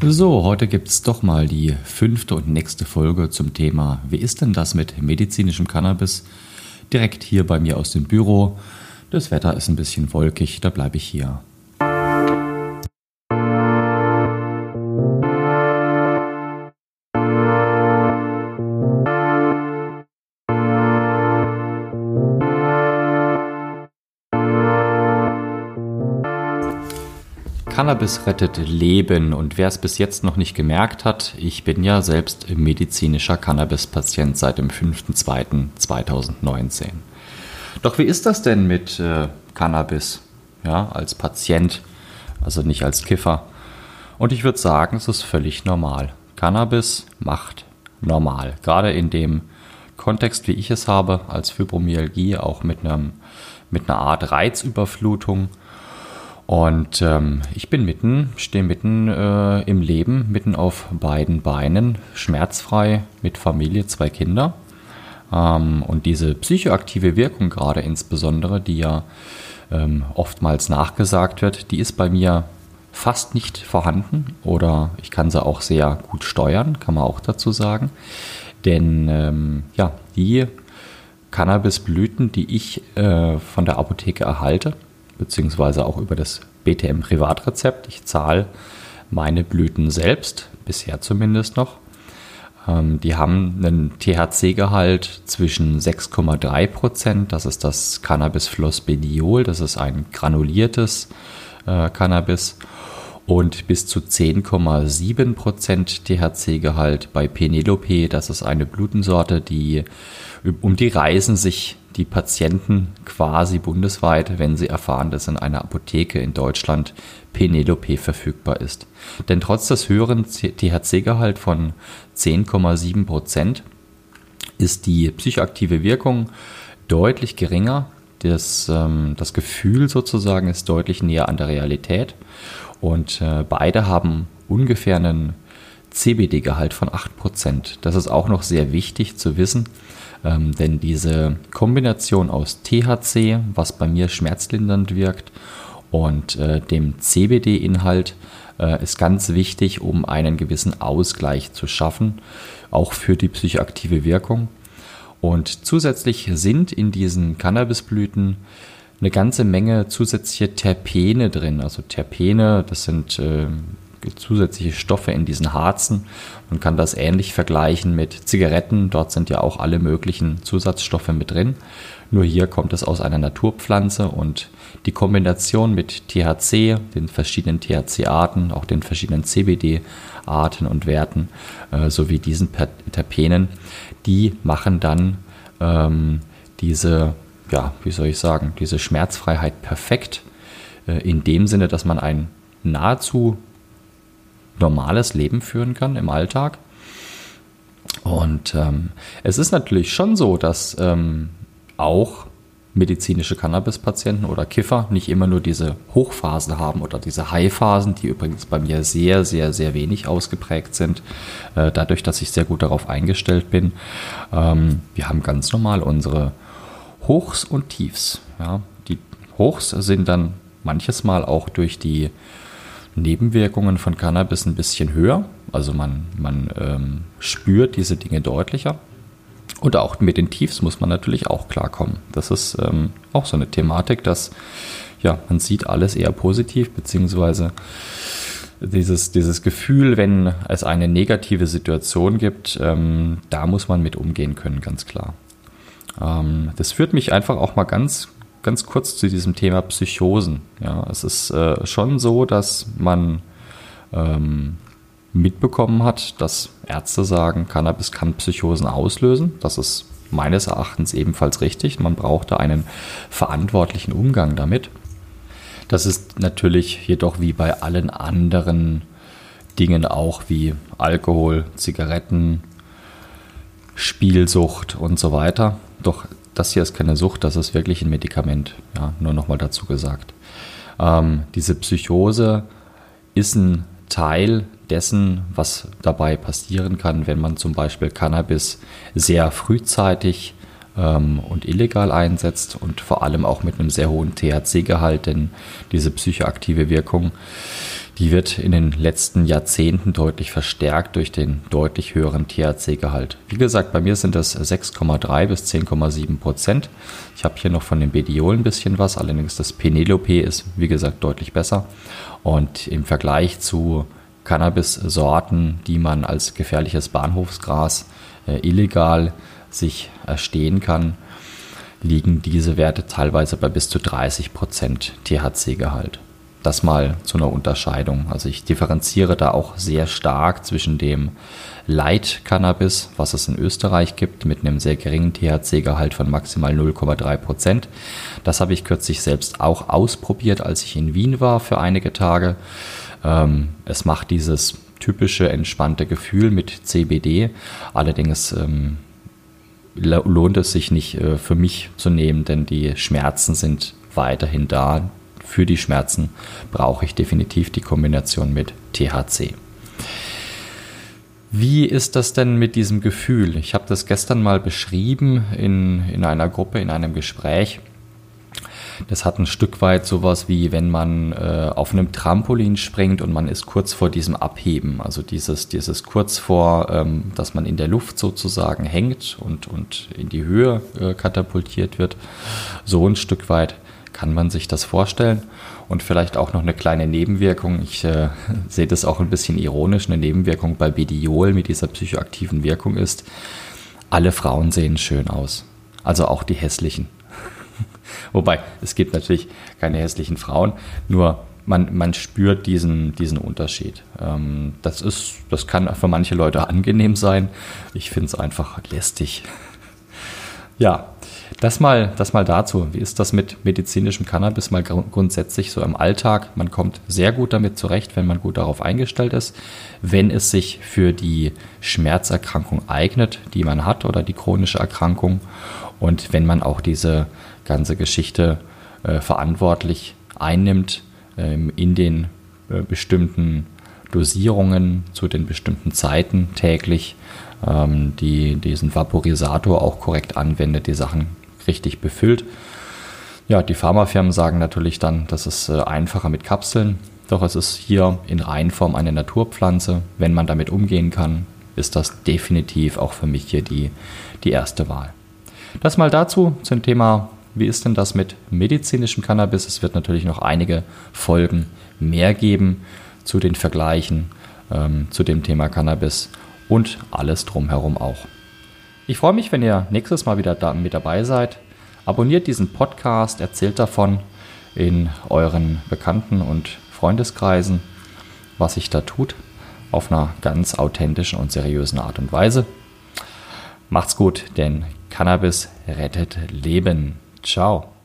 So, heute gibt es doch mal die fünfte und nächste Folge zum Thema, wie ist denn das mit medizinischem Cannabis? Direkt hier bei mir aus dem Büro. Das Wetter ist ein bisschen wolkig, da bleibe ich hier. Cannabis rettet Leben und wer es bis jetzt noch nicht gemerkt hat, ich bin ja selbst medizinischer Cannabis-Patient seit dem 5.2.2019. Doch wie ist das denn mit äh, Cannabis ja, als Patient, also nicht als Kiffer? Und ich würde sagen, es ist völlig normal. Cannabis macht normal, gerade in dem Kontext, wie ich es habe, als Fibromyalgie, auch mit, einem, mit einer Art Reizüberflutung und ähm, ich bin mitten, stehe mitten äh, im Leben, mitten auf beiden Beinen, schmerzfrei, mit Familie, zwei Kinder. Ähm, und diese psychoaktive Wirkung gerade insbesondere, die ja ähm, oftmals nachgesagt wird, die ist bei mir fast nicht vorhanden oder ich kann sie auch sehr gut steuern, kann man auch dazu sagen. Denn ähm, ja, die Cannabisblüten, die ich äh, von der Apotheke erhalte, beziehungsweise auch über das BTM Privatrezept. Ich zahle meine Blüten selbst, bisher zumindest noch. Ähm, die haben einen THC-Gehalt zwischen 6,3 Prozent, das ist das Cannabis Flossbediol, das ist ein granuliertes äh, Cannabis und bis zu 10,7 Prozent THC-Gehalt bei Penelope. Das ist eine Blütensorte, die um die reisen sich die Patienten quasi bundesweit, wenn sie erfahren, dass in einer Apotheke in Deutschland Penelope verfügbar ist. Denn trotz des höheren THC-Gehalt von 10,7 Prozent ist die psychoaktive Wirkung deutlich geringer. Das, ähm, das Gefühl sozusagen ist deutlich näher an der Realität. Und äh, beide haben ungefähr einen CBD-Gehalt von 8%. Das ist auch noch sehr wichtig zu wissen, ähm, denn diese Kombination aus THC, was bei mir schmerzlindernd wirkt, und äh, dem CBD-Inhalt äh, ist ganz wichtig, um einen gewissen Ausgleich zu schaffen, auch für die psychoaktive Wirkung. Und zusätzlich sind in diesen Cannabisblüten eine ganze Menge zusätzliche Terpene drin. Also Terpene, das sind äh, zusätzliche Stoffe in diesen Harzen. Man kann das ähnlich vergleichen mit Zigaretten. Dort sind ja auch alle möglichen Zusatzstoffe mit drin. Nur hier kommt es aus einer Naturpflanze und die Kombination mit THC, den verschiedenen THC-Arten, auch den verschiedenen CBD-Arten und Werten äh, sowie diesen Terpenen, die machen dann ähm, diese, ja, wie soll ich sagen, diese Schmerzfreiheit perfekt. Äh, in dem Sinne, dass man ein nahezu normales Leben führen kann im Alltag. Und ähm, es ist natürlich schon so, dass ähm, auch medizinische Cannabis-Patienten oder Kiffer nicht immer nur diese Hochphasen haben oder diese High-Phasen, die übrigens bei mir sehr, sehr, sehr wenig ausgeprägt sind, äh, dadurch, dass ich sehr gut darauf eingestellt bin. Ähm, wir haben ganz normal unsere Hochs und Tiefs. Ja. Die Hochs sind dann manches Mal auch durch die Nebenwirkungen von Cannabis ein bisschen höher. Also man, man ähm, spürt diese Dinge deutlicher. Und auch mit den Tiefs muss man natürlich auch klarkommen. Das ist ähm, auch so eine Thematik, dass ja, man sieht alles eher positiv, beziehungsweise dieses, dieses Gefühl, wenn es eine negative Situation gibt, ähm, da muss man mit umgehen können, ganz klar. Ähm, das führt mich einfach auch mal ganz ganz kurz zu diesem Thema Psychosen. Ja, es ist äh, schon so, dass man ähm, mitbekommen hat, dass Ärzte sagen, Cannabis kann Psychosen auslösen. Das ist meines Erachtens ebenfalls richtig. Man brauchte einen verantwortlichen Umgang damit. Das ist natürlich jedoch wie bei allen anderen Dingen auch wie Alkohol, Zigaretten, Spielsucht und so weiter. Doch das hier ist keine Sucht, das ist wirklich ein Medikament. Ja, nur nochmal dazu gesagt. Ähm, diese Psychose ist ein Teil dessen, was dabei passieren kann, wenn man zum Beispiel Cannabis sehr frühzeitig ähm, und illegal einsetzt und vor allem auch mit einem sehr hohen THC-Gehalt, denn diese psychoaktive Wirkung, die wird in den letzten Jahrzehnten deutlich verstärkt durch den deutlich höheren THC-Gehalt. Wie gesagt, bei mir sind das 6,3 bis 10,7 Prozent. Ich habe hier noch von dem Bediol ein bisschen was, allerdings das Penelope ist, wie gesagt, deutlich besser. Und im Vergleich zu Cannabis-Sorten, die man als gefährliches Bahnhofsgras äh, illegal sich erstehen kann, liegen diese Werte teilweise bei bis zu 30 Prozent THC-Gehalt. Das mal zu einer Unterscheidung. Also ich differenziere da auch sehr stark zwischen dem Light Cannabis, was es in Österreich gibt, mit einem sehr geringen THC-Gehalt von maximal 0,3 Prozent. Das habe ich kürzlich selbst auch ausprobiert, als ich in Wien war für einige Tage. Ähm, es macht dieses typische entspannte Gefühl mit CBD. Allerdings ähm, lohnt es sich nicht äh, für mich zu nehmen, denn die Schmerzen sind weiterhin da für die Schmerzen brauche ich definitiv die Kombination mit THC. Wie ist das denn mit diesem Gefühl? Ich habe das gestern mal beschrieben in, in einer Gruppe, in einem Gespräch. Das hat ein Stück weit sowas wie, wenn man äh, auf einem Trampolin springt und man ist kurz vor diesem Abheben. Also dieses, dieses kurz vor, ähm, dass man in der Luft sozusagen hängt und, und in die Höhe äh, katapultiert wird. So ein Stück weit kann man sich das vorstellen. Und vielleicht auch noch eine kleine Nebenwirkung. Ich äh, sehe das auch ein bisschen ironisch. Eine Nebenwirkung bei Bidiol mit dieser psychoaktiven Wirkung ist, alle Frauen sehen schön aus. Also auch die hässlichen. Wobei, es gibt natürlich keine hässlichen Frauen, nur man, man spürt diesen, diesen Unterschied. Ähm, das, ist, das kann für manche Leute angenehm sein. Ich finde es einfach lästig. Ja, das mal, das mal dazu. Wie ist das mit medizinischem Cannabis mal grundsätzlich so im Alltag? Man kommt sehr gut damit zurecht, wenn man gut darauf eingestellt ist. Wenn es sich für die Schmerzerkrankung eignet, die man hat oder die chronische Erkrankung und wenn man auch diese ganze Geschichte äh, verantwortlich einnimmt ähm, in den äh, bestimmten Dosierungen zu den bestimmten Zeiten täglich, ähm, die diesen Vaporisator auch korrekt anwendet, die Sachen richtig befüllt. Ja, die Pharmafirmen sagen natürlich dann, das ist äh, einfacher mit Kapseln. Doch es ist hier in Reinform eine Naturpflanze. Wenn man damit umgehen kann, ist das definitiv auch für mich hier die, die erste Wahl. Das mal dazu zum Thema, wie ist denn das mit medizinischem Cannabis? Es wird natürlich noch einige Folgen mehr geben zu den Vergleichen, ähm, zu dem Thema Cannabis und alles drumherum auch. Ich freue mich, wenn ihr nächstes Mal wieder da mit dabei seid. Abonniert diesen Podcast, erzählt davon in euren Bekannten- und Freundeskreisen, was sich da tut, auf einer ganz authentischen und seriösen Art und Weise. Macht's gut, denn Cannabis rettet Leben. Ciao.